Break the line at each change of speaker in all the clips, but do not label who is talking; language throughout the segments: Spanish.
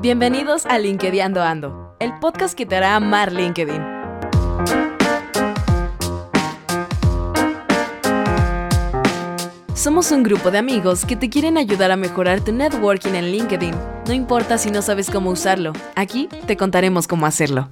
Bienvenidos a LinkedIn Ando, el podcast que te hará amar LinkedIn. Somos un grupo de amigos que te quieren ayudar a mejorar tu networking en LinkedIn. No importa si no sabes cómo usarlo, aquí te contaremos cómo hacerlo.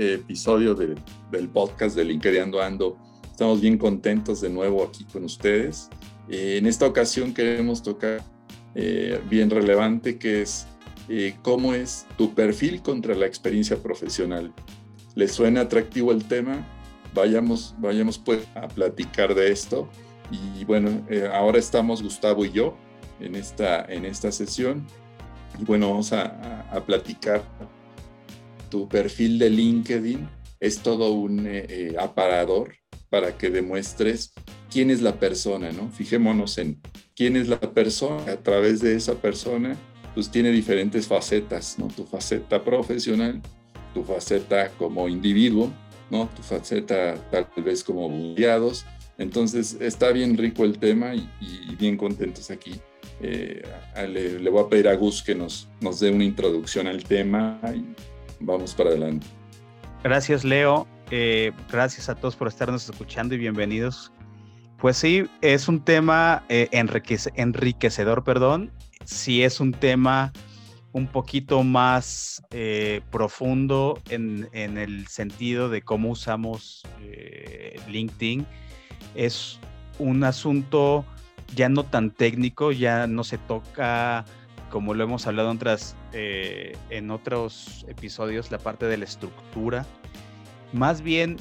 Episodio del podcast de LinkedIn Ando. Estamos bien contentos de nuevo aquí con ustedes. Eh, en esta ocasión queremos tocar eh, bien relevante que es eh, cómo es tu perfil contra la experiencia profesional. ¿Les suena atractivo el tema? Vayamos, vayamos pues a platicar de esto. Y bueno, ahora estamos Gustavo y yo en esta, en esta sesión. Y bueno, vamos a, a platicar tu perfil de LinkedIn es todo un eh, eh, aparador para que demuestres quién es la persona, ¿no? Fijémonos en quién es la persona. A través de esa persona, pues tiene diferentes facetas, ¿no? Tu faceta profesional, tu faceta como individuo, ¿no? Tu faceta tal vez como buleados. Entonces, está bien rico el tema y, bien contentos aquí. Eh, le, voy a pedir a Gus que nos, nos dé una introducción al tema y vamos para adelante.
Gracias, Leo. Eh, gracias a todos por estarnos escuchando y bienvenidos. Pues sí, es un tema eh, enriquecedor, perdón. Sí es un tema un poquito más eh, profundo en, en, el sentido de cómo usamos LinkedIn. Es un asunto ya no tan técnico, ya no se toca como lo hemos hablado en, otras, eh, en otros episodios, la parte de la estructura. Más bien,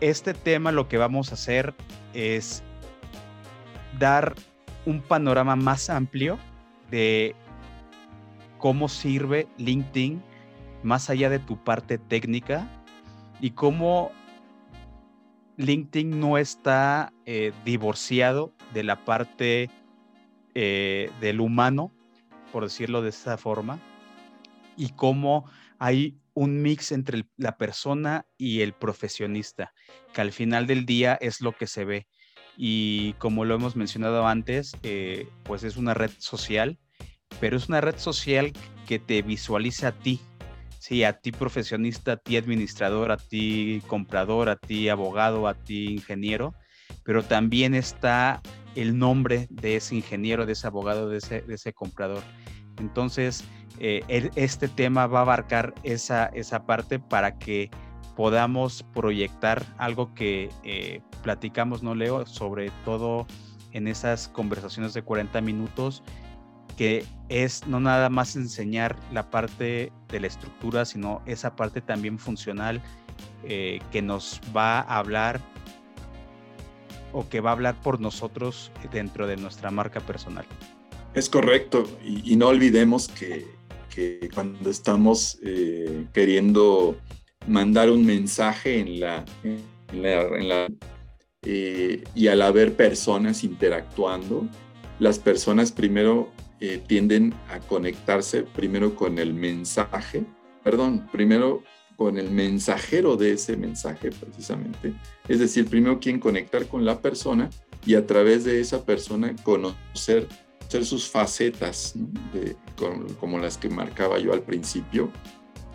este tema lo que vamos a hacer es dar un panorama más amplio de cómo sirve LinkedIn más allá de tu parte técnica y cómo LinkedIn no está eh, divorciado de la parte eh, del humano por decirlo de esa forma, y cómo hay un mix entre la persona y el profesionista, que al final del día es lo que se ve. Y como lo hemos mencionado antes, eh, pues es una red social, pero es una red social que te visualiza a ti, sí, a ti profesionista, a ti administrador, a ti comprador, a ti abogado, a ti ingeniero, pero también está el nombre de ese ingeniero, de ese abogado, de ese, comprador. Entonces, eh, este tema va a abarcar esa, esa parte para que podamos proyectar algo que eh, platicamos, ¿no, Leo? Sobre todo en esas conversaciones de 40 minutos, que es no nada más enseñar la parte de la estructura, sino esa parte también funcional eh, que nos va a hablar o que va a hablar por nosotros dentro de nuestra marca personal.
Es correcto, y, no olvidemos que, cuando estamos eh, queriendo mandar un mensaje en la, eh, y al haber personas interactuando, las personas primero eh, tienden a conectarse primero con el mensaje, perdón, primero con el mensajero de ese mensaje precisamente. Es decir, primero quieren conectar con la persona y a través de esa persona conocer ser sus facetas, como, las que marcaba yo al principio.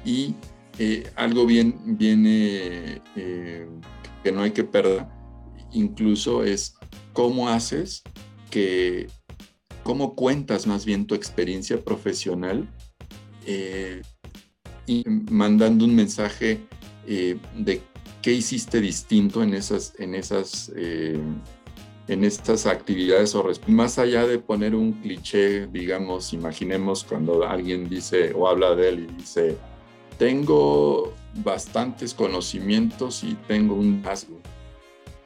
Y eh, algo bien, bien eh, que no hay que perder, incluso es cómo haces que, cómo cuentas más bien tu experiencia profesional eh, mandando un mensaje de qué hiciste distinto en esas, en esas en estas actividades o más allá de poner un cliché, digamos, imaginemos cuando alguien dice o habla de él y dice, tengo bastantes conocimientos y tengo un rasgo.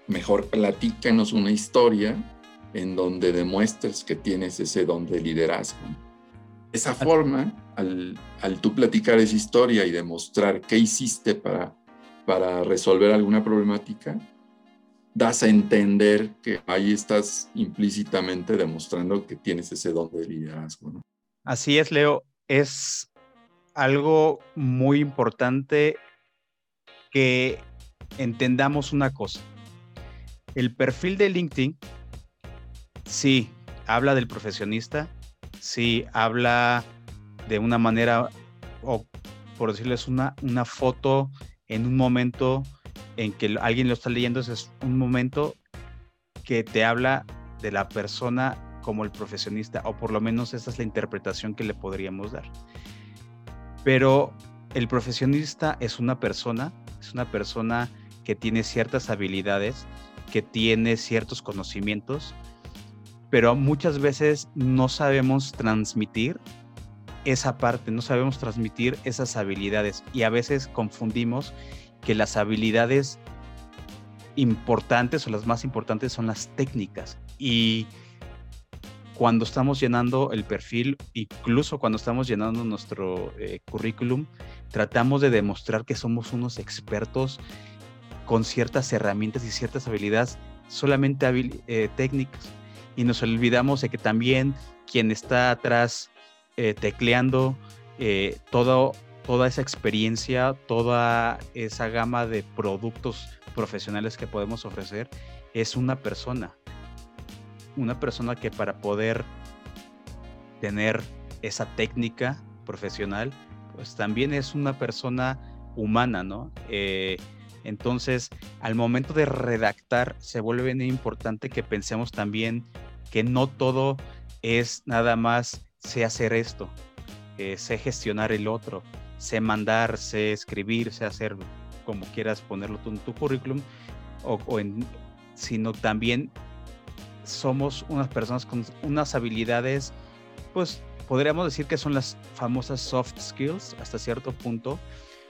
Mejor platícanos una historia en donde demuestres que tienes ese don de liderazgo. Esa forma, al, al tú platicar esa historia y demostrar qué hiciste para para resolver alguna problemática, das a entender que ahí estás implícitamente demostrando que tienes ese don de liderazgo.
Así es, Leo. Es algo muy importante que entendamos una cosa. El perfil de LinkedIn, sí, habla del profesionista, sí, habla de una manera, o por decirles, una, una foto en un momento en que alguien lo está leyendo, es un momento que te habla de la persona como el profesionista, o por lo menos esa es la interpretación que le podríamos dar. Pero el profesionista es una persona, es una persona que tiene ciertas habilidades, que tiene ciertos conocimientos, pero muchas veces no sabemos transmitir esa parte, no sabemos transmitir esas habilidades y a veces confundimos que las habilidades importantes o las más importantes son las técnicas. Y cuando estamos llenando el perfil, incluso cuando estamos llenando nuestro eh, currículum, tratamos de demostrar que somos unos expertos con ciertas herramientas y ciertas habilidades solamente eh, técnicas. Y nos olvidamos de que también quien está atrás eh, tecleando todo toda esa experiencia, toda esa gama de productos profesionales que podemos ofrecer, es una persona. Una persona que para poder tener esa técnica profesional, pues también es una persona humana, ¿no? Eh, entonces, al momento de redactar, se vuelve importante que pensemos también que no todo es nada más sé hacer esto, eh, sé gestionar el otro, sé mandar, sé escribir, sé hacer como quieras ponerlo tú en tu currículum, o, en, sino también somos unas personas con unas habilidades, pues podríamos decir que son las famosas soft skills hasta cierto punto,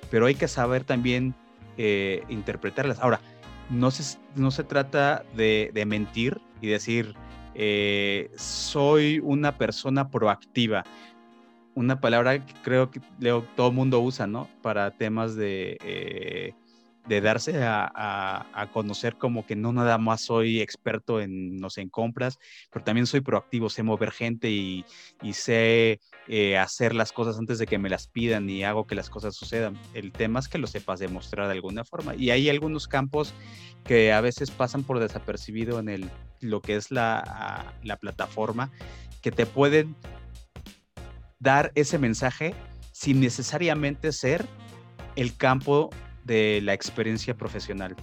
pero hay que saber también eh, interpretarlas. Ahora, no se, no se trata de, mentir y decir, eh, soy una persona proactiva una palabra que creo que Leo, todo mundo usa, ¿no? Para temas de, eh, de darse a, conocer como que no nada más soy experto en, no sé, en compras, pero también soy proactivo, sé mover gente y, sé eh, hacer las cosas antes de que me las pidan y hago que las cosas sucedan. El tema es que lo sepas demostrar de alguna forma. Y hay algunos campos que a veces pasan por desapercibido en el, lo que es la, la plataforma, que te pueden dar ese mensaje sin necesariamente ser el campo de la experiencia profesional.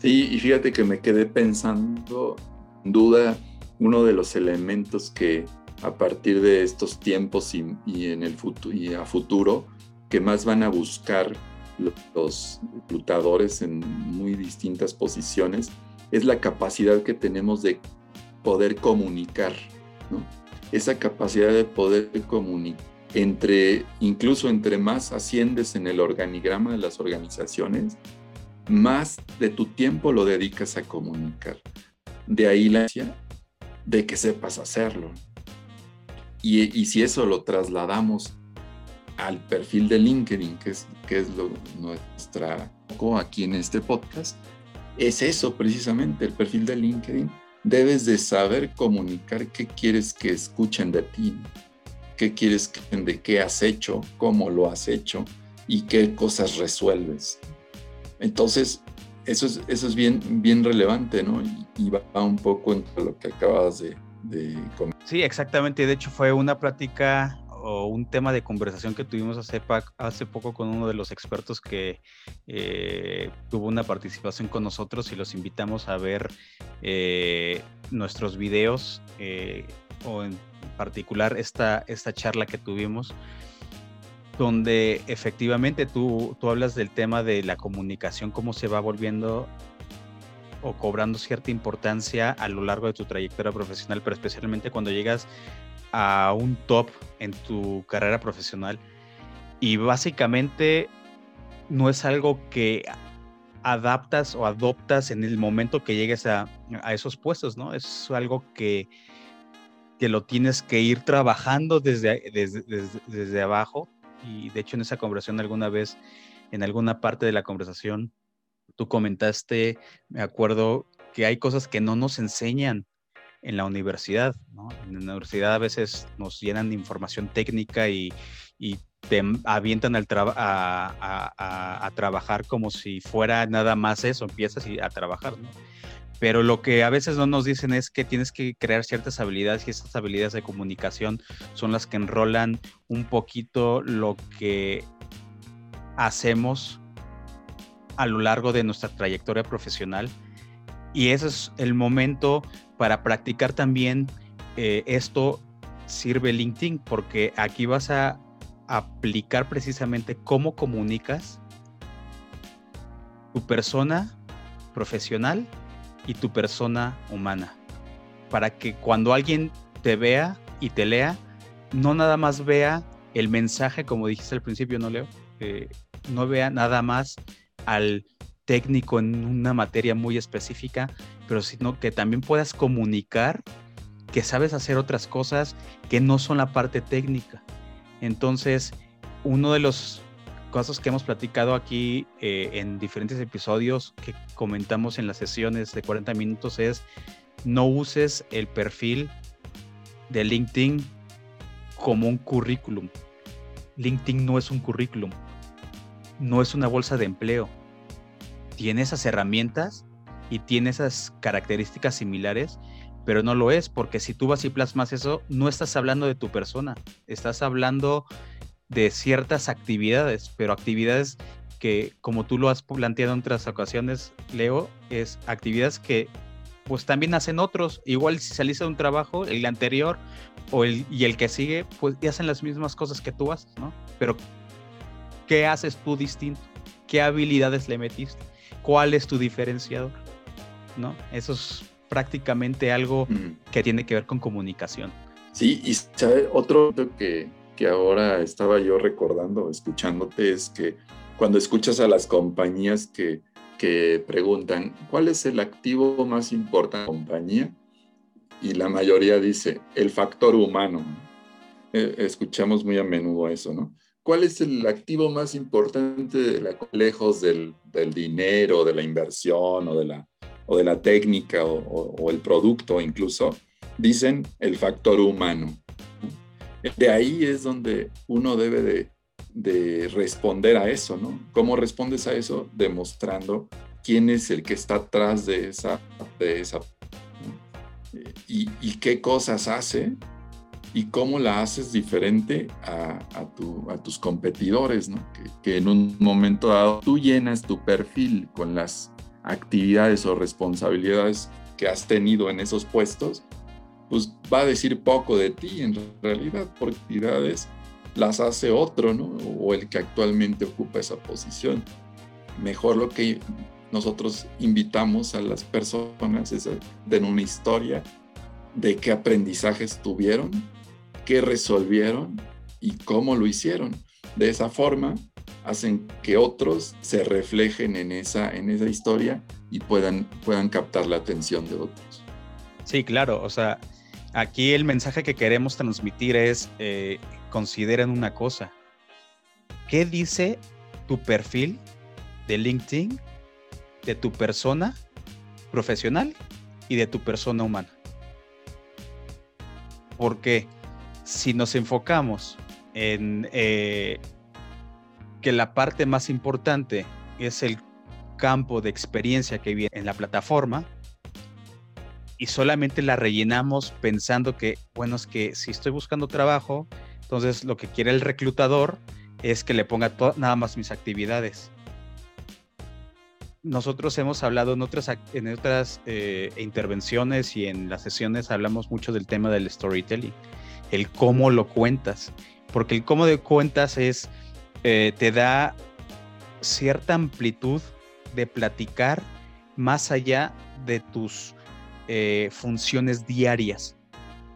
Sí, y fíjate que me quedé pensando, duda, uno de los elementos que a partir de estos tiempos y, en el futuro y a futuro que más van a buscar los reclutadores en muy distintas posiciones es la capacidad que tenemos de poder comunicar, ¿no? esa capacidad de poder comunicar entre, incluso entre más asciendes en el organigrama de las organizaciones, más de tu tiempo lo dedicas a comunicar. De ahí la de que sepas hacerlo. Y, y, si eso lo trasladamos al perfil de LinkedIn, que es, que es lo, nuestra aquí en este podcast, es eso precisamente, el perfil de LinkedIn debes de saber comunicar qué quieres que escuchen de ti, qué quieres, de qué has hecho, cómo lo has hecho y qué cosas resuelves. Entonces, eso es, eso es bien, bien relevante, ¿no? Y, va un poco entre lo que acabas de, de comentar.
Sí, exactamente. De hecho, fue una plática o un tema de conversación que tuvimos hace, hace poco con uno de los expertos que eh, tuvo una participación con nosotros y los invitamos a ver eh, nuestros videos eh, o en particular esta, esta charla que tuvimos donde efectivamente tú, tú hablas del tema de la comunicación, cómo se va volviendo o cobrando cierta importancia a lo largo de tu trayectoria profesional, pero especialmente cuando llegas a un top en tu carrera profesional y básicamente no es algo que adaptas o adoptas en el momento que llegues a, esos puestos, ¿no? Es algo que, que, lo tienes que ir trabajando desde, desde, desde, abajo y de hecho en esa conversación alguna vez, en alguna parte de la conversación, Tú comentaste, me acuerdo, que hay cosas que no nos enseñan en la universidad. ¿no? En la universidad a veces nos llenan de información técnica y, te avientan al a, trabajar como si fuera nada más eso, empiezas a trabajar. ¿no? Pero lo que a veces no nos dicen es que tienes que crear ciertas habilidades y esas habilidades de comunicación son las que enrolan un poquito lo que hacemos a lo largo de nuestra trayectoria profesional. Y ese es el momento para practicar también eh, esto sirve LinkedIn porque aquí vas a aplicar precisamente cómo comunicas tu persona profesional y tu persona humana. Para que cuando alguien te vea y te lea, no nada más vea el mensaje, como dijiste al principio, no leo, no vea nada más al técnico en una materia muy específica, pero sino que también puedas comunicar que sabes hacer otras cosas que no son la parte técnica. Entonces, uno de los casos que hemos platicado aquí eh, en diferentes episodios que comentamos en las sesiones de 40 minutos es no uses el perfil de LinkedIn como un currículum. LinkedIn no es un currículum, no es una bolsa de empleo. Tiene esas herramientas y tiene esas características similares, pero no lo es, porque si tú vas y plasmas eso, no estás hablando de tu persona, estás hablando de ciertas actividades, pero actividades que, como tú lo has planteado en otras ocasiones, Leo, es actividades que pues también hacen otros. Igual si saliste de un trabajo, el anterior o el, y el que sigue, pues ya hacen las mismas cosas que tú haces, ¿no? Pero, ¿qué haces tú distinto? ¿Qué habilidades le metiste? ¿Cuál es tu diferenciador? ¿no? Eso es prácticamente algo que tiene que ver con comunicación.
Sí, y ¿sabe? otro que, que ahora estaba yo recordando, escuchándote, es que cuando escuchas a las compañías que, que preguntan, ¿cuál es el activo más importante de la compañía? Y la mayoría dice, el factor humano. Eh, escuchamos muy a menudo eso, ¿no? ¿Cuál es el activo más importante de la, lejos del, del dinero, de la inversión o de la, o de la técnica o, el producto incluso, dicen el factor humano. De ahí es donde uno debe de, de, responder a eso, ¿no? ¿Cómo respondes a eso? Demostrando quién es el que está atrás de esa, de esa y, y, qué cosas hace y cómo la haces diferente a, a tus competidores, ¿no? Que, que, en un momento dado tú llenas tu perfil con las actividades o responsabilidades que has tenido en esos puestos, pues va a decir poco de ti en realidad, porque actividades las hace otro, ¿no? O el que actualmente ocupa esa posición. Mejor lo que nosotros invitamos a las personas es tener una historia de qué aprendizajes tuvieron, qué resolvieron y cómo lo hicieron. De esa forma, hacen que otros se reflejen en esa, en esa historia y puedan, puedan captar la atención de otros.
Sí, claro, o sea, aquí el mensaje que queremos transmitir es, eh, consideren una cosa, ¿qué dice tu perfil de LinkedIn de tu persona profesional y de tu persona humana? Porque si nos enfocamos en eh, que la parte más importante es el campo de experiencia que viene en la plataforma y solamente la rellenamos pensando que, bueno, es que si estoy buscando trabajo, entonces lo que quiere el reclutador es que le ponga nada más mis actividades. Nosotros hemos hablado en otras, en otras eh, intervenciones y en las sesiones hablamos mucho del tema del storytelling, el cómo lo cuentas, porque el cómo de cuentas es eh, te da cierta amplitud de platicar más allá de tus eh, funciones diarias,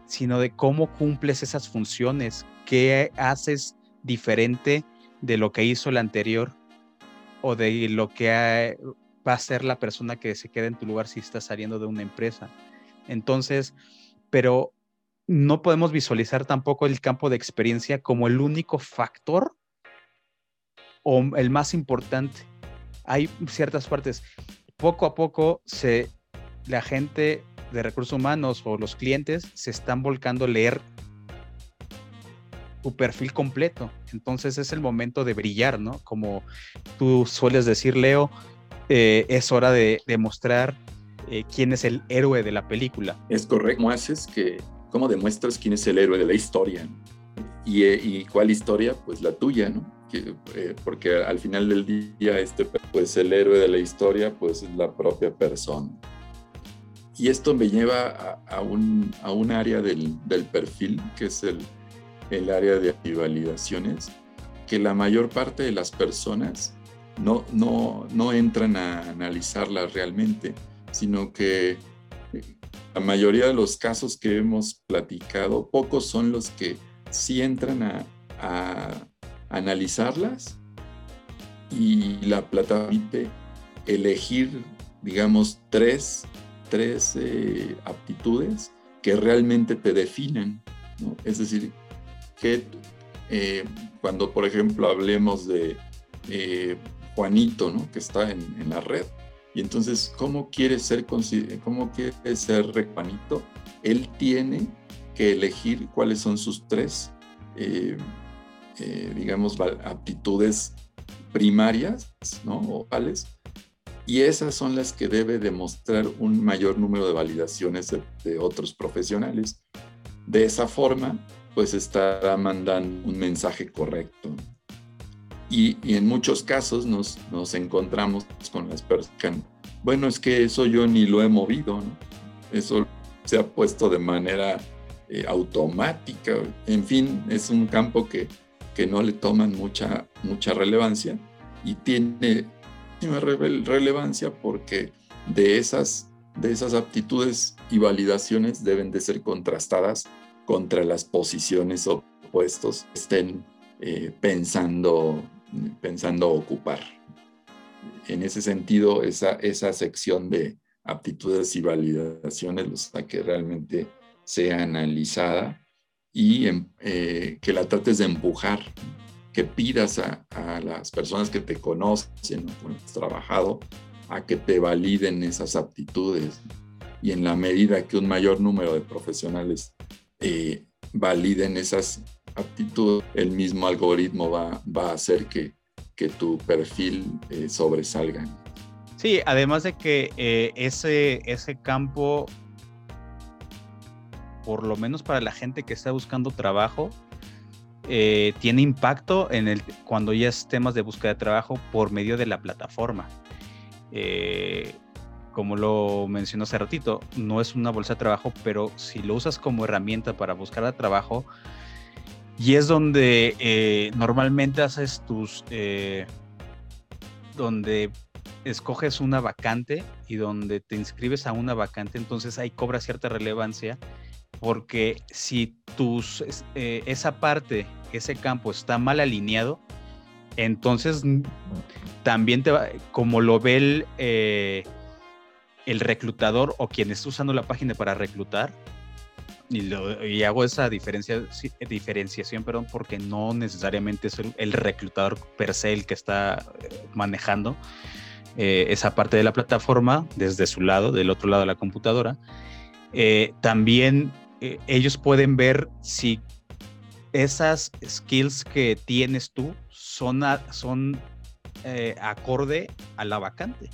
sino de cómo cumples esas funciones, qué haces diferente de lo que hizo el anterior o de lo que va a ser la persona que se queda en tu lugar si estás saliendo de una empresa. Entonces, pero no podemos visualizar tampoco el campo de experiencia como el único factor o el más importante. hay ciertas partes. Poco a poco se, la gente de recursos humanos o los clientes se están volcando a leer tu perfil completo. Entonces es el momento de brillar, ¿no? Como tú sueles decir, Leo, eh, es hora de demostrar eh, quién es el héroe de la película.
Es correcto. ¿Cómo haces que, cómo demuestras quién es el héroe de la historia? ¿Y, eh, cuál historia? Pues la tuya, ¿no? porque al final del día, este, pues el héroe de la historia, pues es la propia persona. Y esto me lleva a, un, a un, área del, del, perfil, que es el, el área de validaciones, que la mayor parte de las personas no, no, no entran a analizarlas realmente, sino que eh, la mayoría de los casos que hemos platicado, pocos son los que sí entran a, analizarlas y la plata elegir, digamos, tres, tres eh, aptitudes que realmente te definen. Es decir, que eh, cuando, por ejemplo, hablemos de Juanito, ¿no? que está en, la red. Y entonces, ¿cómo quiere ser, cómo quiere ser Juanito? Él tiene que elegir cuáles son sus tres, eh, eh, digamos, aptitudes primarias, ¿no? O vales. Y esas son las que debe demostrar un mayor número de validaciones de otros profesionales. De esa forma, pues estará mandando un mensaje correcto. Y, en muchos casos nos, nos, encontramos con las personas, bueno, es que eso yo ni lo he movido, eso se ha puesto de manera eh, automática, en fin, es un campo que, que no le toman mucha, mucha relevancia y tiene relevancia porque de esas, de esas aptitudes y validaciones deben de ser contrastadas contra las posiciones o puestos que estén eh, pensando pensando ocupar. En ese sentido, esa, esa sección de aptitudes y validaciones, los que realmente sea analizada y em, eh, que la trates de empujar, que pidas a, las personas que te conocen o con has trabajado a que te validen esas aptitudes. Y en la medida que un mayor número de profesionales eh, validen esas aptitud, el mismo algoritmo va, va a hacer que, que tu perfil eh, sobresalga.
Sí, además de que eh, ese, ese campo, por lo menos para la gente que está buscando trabajo, eh, tiene impacto en el, cuando ya es temas de búsqueda de trabajo por medio de la plataforma. como lo mencionó hace ratito, no es una bolsa de trabajo, pero si lo usas como herramienta para buscar trabajo, y es donde eh, normalmente haces tus, eh, donde escoges una vacante y donde te inscribes a una vacante, entonces ahí cobra cierta relevancia porque si tus, eh, esa parte, ese campo está mal alineado, entonces también te va, como lo ve el, el reclutador o quien está usando la página para reclutar, y, hago esa diferencia, diferenciación, perdón, porque no necesariamente es el, reclutador per se el que está eh, manejando eh, esa parte de la plataforma desde su lado, del otro lado de la computadora. Eh, también ellos pueden ver si esas skills que tienes tú son, son acorde a la vacante.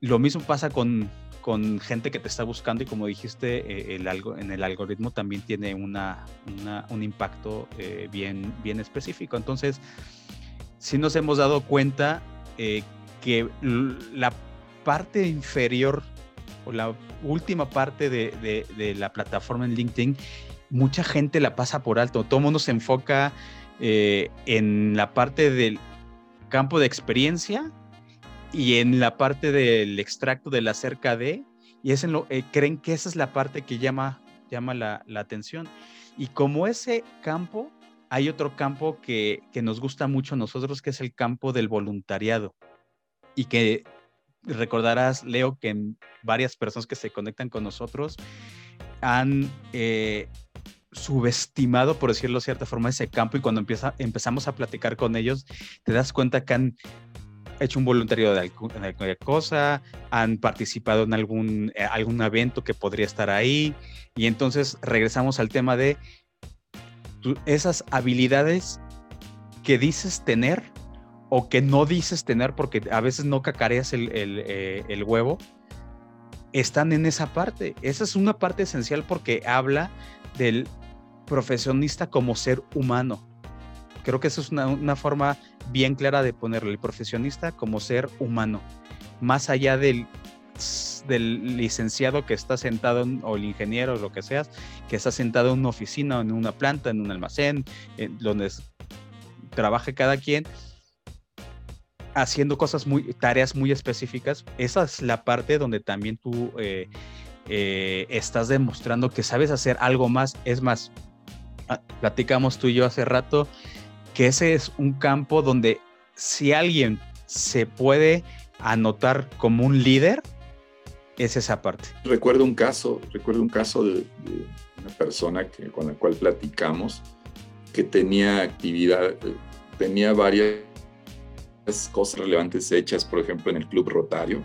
Lo mismo pasa con, con gente que te está buscando y como dijiste, eh, el algo, en el algoritmo también tiene una, un impacto eh, bien, bien específico. Entonces, sí nos hemos dado cuenta eh, que la parte inferior la última parte de, de, la plataforma en LinkedIn, mucha gente la pasa por alto. Todo el mundo se enfoca en la parte del campo de experiencia y en la parte del extracto de la cerca de, y es lo, eh, creen que esa es la parte que llama, llama la, atención. Y como ese campo, hay otro campo que, que, nos gusta mucho a nosotros, que es el campo del voluntariado. Y que recordarás, Leo, que varias personas que se conectan con nosotros han eh, subestimado, por decirlo de cierta forma, ese campo y cuando empieza, empezamos a platicar con ellos, te das cuenta que han hecho un voluntario de alguna cosa, han participado en algún, eh, algún evento que podría estar ahí. Y entonces regresamos al tema de esas habilidades que dices tener o que no dices tener porque a veces no cacareas el, eh, el huevo, están en esa parte. Esa es una parte esencial porque habla del profesionista como ser humano. Creo que esa es una, forma bien clara de ponerle el profesionista como ser humano, más allá del, del licenciado que está sentado, o el ingeniero, o lo que seas, que está sentado en una oficina, en una planta, en un almacén, en donde trabaje cada quien haciendo cosas muy, tareas muy específicas. Esa es la parte donde también tú eh, eh, estás demostrando que sabes hacer algo más. Es más, ah, platicamos tú y yo hace rato que ese es un campo donde si alguien se puede anotar como un líder, es esa parte.
Recuerdo un caso, recuerdo un caso de, una persona que, con la cual platicamos que tenía actividad, tenía varias cosas relevantes hechas, por ejemplo, en el Club Rotario,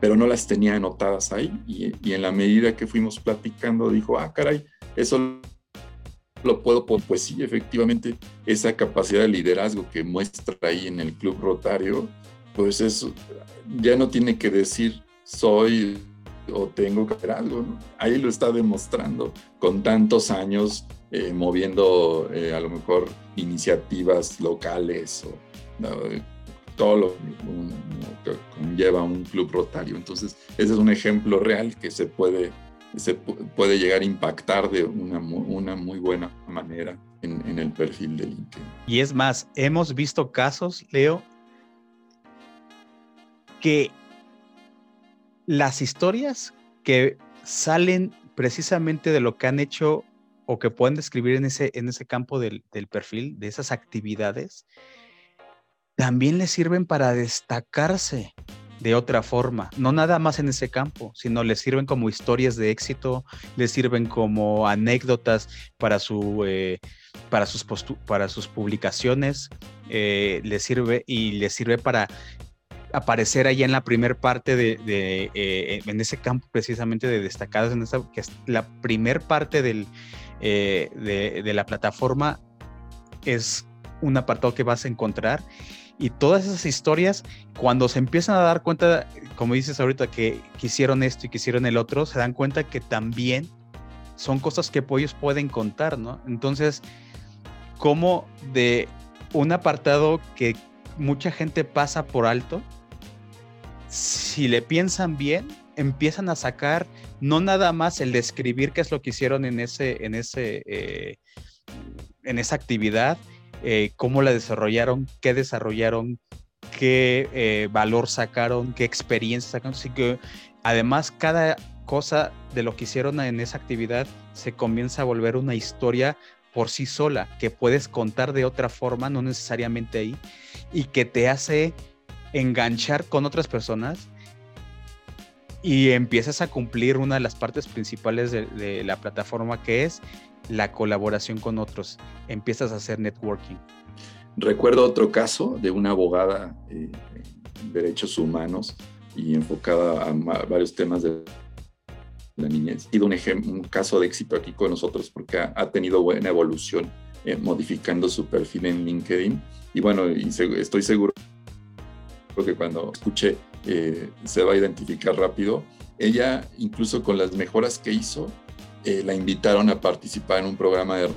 pero no las tenía anotadas ahí. Y, y en la medida que fuimos platicando, dijo, ah, caray, eso lo puedo poner. Pues sí, efectivamente, esa capacidad de liderazgo que muestra ahí en el Club Rotario, pues eso ya no tiene que decir soy o tengo que hacer algo, Ahí lo está demostrando con tantos años eh, moviendo eh, a lo mejor iniciativas locales o todo lo que conlleva un club rotario. Entonces, ese es un ejemplo real que se puede se puede llegar a impactar de una, una muy buena manera en, el perfil de LinkedIn.
Y es más, hemos visto casos, Leo, que las historias que salen precisamente de lo que han hecho o que pueden describir en ese, en ese campo del, del perfil, de esas actividades, también les sirven para destacarse de otra forma, no nada más en ese campo, sino les sirven como historias de éxito, les sirven como anécdotas para, su, eh, para, sus, para sus publicaciones, eh, les sirve y les sirve para aparecer ahí en la primer parte de, eh, en ese campo precisamente de destacados, en esa, que es la primer parte del, de, de la plataforma es un apartado que vas a encontrar y todas esas historias, cuando se empiezan a dar cuenta, como dices ahorita, que quisieron esto y quisieron el otro, se dan cuenta que también son cosas que ellos pueden contar, ¿no? Entonces, como de un apartado que mucha gente pasa por alto, si le piensan bien, empiezan a sacar no nada más el describir qué es lo que hicieron en ese, en ese, eh, en esa actividad, eh, cómo la desarrollaron, qué desarrollaron, qué eh, valor sacaron, qué experiencia sacaron. Así que además cada cosa de lo que hicieron en esa actividad se comienza a volver una historia por sí sola, que puedes contar de otra forma, no necesariamente ahí, y que te hace enganchar con otras personas y empiezas a cumplir una de las partes principales de la plataforma que es la colaboración con otros, empiezas a hacer networking.
Recuerdo otro caso de una abogada eh, en derechos humanos y enfocada a varios temas de la niñez. Ha sido un, caso de éxito aquí con nosotros porque ha, tenido buena evolución eh, modificando su perfil en LinkedIn. Y bueno, estoy seguro que cuando escuche eh, se va a identificar rápido. Ella, incluso con las mejoras que hizo, eh, la invitaron a participar en un programa de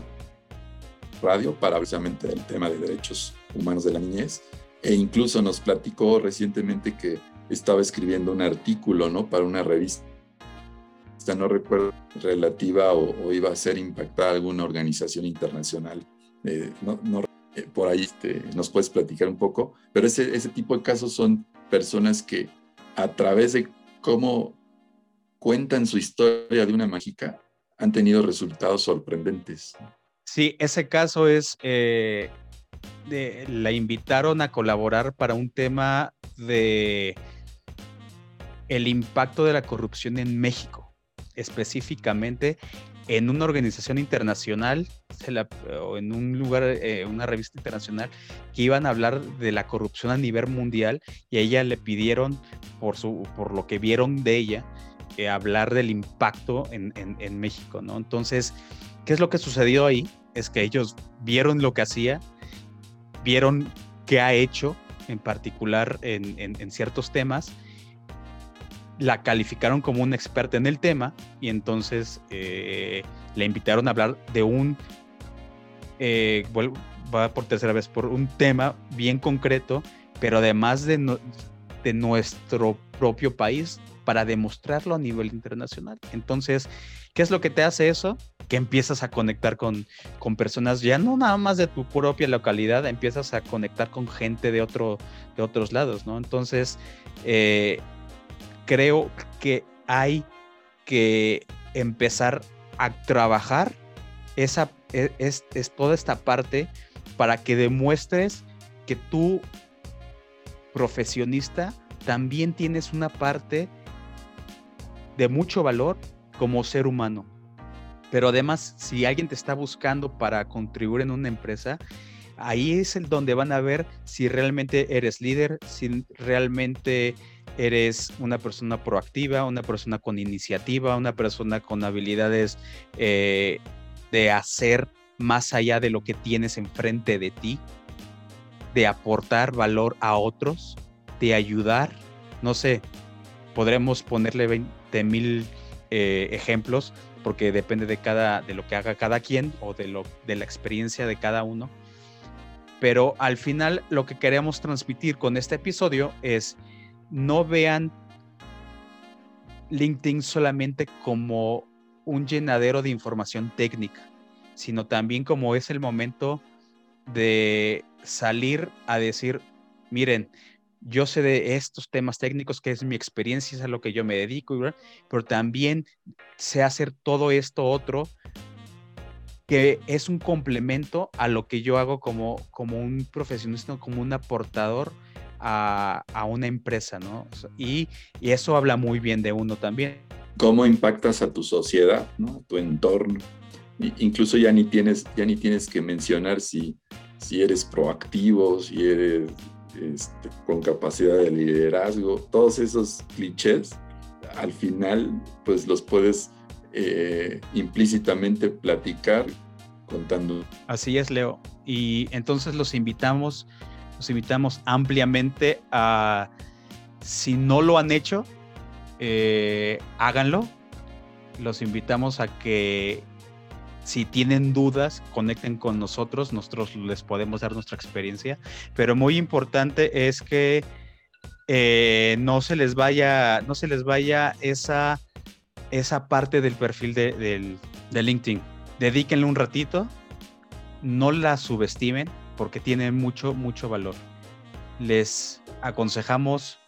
radio para precisamente el tema de derechos humanos de la niñez e incluso nos platicó recientemente que estaba escribiendo un artículo ¿no? para una revista, no recuerdo, relativa o, iba a ser impactada alguna organización internacional. Eh, eh, por ahí este, nos puedes platicar un poco, pero ese, ese tipo de casos son personas que a través de cómo cuentan su historia de una mágica, han tenido resultados sorprendentes.
Sí, ese caso es, eh, la invitaron a colaborar para un tema de el impacto de la corrupción en México, específicamente en una organización internacional o en un lugar, eh, una revista internacional, que iban a hablar de la corrupción a nivel mundial y a ella le pidieron, por, su, por lo que vieron de ella, hablar del impacto en, México, ¿no? Entonces, ¿qué es lo que sucedió ahí? Es que ellos vieron lo que hacía, vieron qué ha hecho en particular en, ciertos temas, la calificaron como una experta en el tema y entonces eh, le invitaron a hablar de un, eh, va por tercera vez, por un tema bien concreto, pero además de, de nuestro propio país para demostrarlo a nivel internacional. Entonces, ¿qué es lo que te hace eso? Que empiezas a conectar con, con personas ya no nada más de tu propia localidad, empiezas a conectar con gente de, otro, de otros lados, ¿no? Entonces, eh, creo que hay que empezar a trabajar esa, e, es, toda esta parte para que demuestres que tú, profesionista, también tienes una parte de mucho valor como ser humano. Pero además, si alguien te está buscando para contribuir en una empresa, ahí es el donde van a ver si realmente eres líder, si realmente eres una persona proactiva, una persona con iniciativa, una persona con habilidades eh, de hacer más allá de lo que tienes enfrente de ti, de aportar valor a otros, de ayudar. No sé, podremos ponerle 20 mil eh, ejemplos porque depende de cada de lo que haga cada quien o de lo de la experiencia de cada uno. Pero al final lo que queremos transmitir con este episodio es no vean LinkedIn solamente como un llenadero de información técnica, sino también como es el momento de salir a decir, miren, yo sé de estos temas técnicos, que es mi experiencia, es a lo que yo me dedico, pero también sé hacer todo esto otro que es un complemento a lo que yo hago como, como un profesionista, como un aportador a, una empresa, ¿no? Y, eso habla muy bien de uno también.
¿Cómo impactas a tu sociedad, ¿no? A tu entorno? incluso ya ni tienes, ya ni tienes que mencionar si, si eres proactivo, si eres este, con capacidad de liderazgo, todos esos clichés, al final, pues los puedes eh, implícitamente platicar contando.
Así es, Leo. Y entonces los invitamos los invitamos ampliamente a, si no lo han hecho, eh, háganlo. Los invitamos a que si tienen dudas, conecten con nosotros, nosotros les podemos dar nuestra experiencia, pero muy importante es que eh, no se les vaya, no se les vaya esa, esa parte del perfil de, de LinkedIn. Dedíquenle un ratito, no la subestimen, porque tiene mucho, mucho valor. Les aconsejamos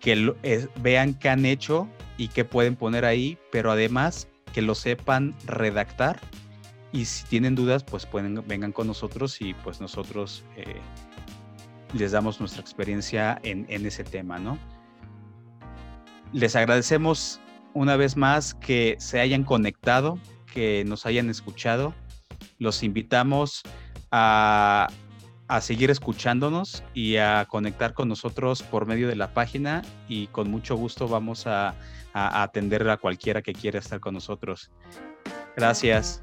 que eh, vean qué han hecho y qué pueden poner ahí, pero además que lo sepan redactar y si tienen dudas, pues pueden, vengan con nosotros y pues nosotros eh, les damos nuestra experiencia en, en ese tema, ¿no? Les agradecemos una vez más que se hayan conectado, que nos hayan escuchado. Los invitamos a, seguir escuchándonos y a conectar con nosotros por medio de la página y con mucho gusto vamos a, a atender a cualquiera que quiera estar con nosotros. Gracias.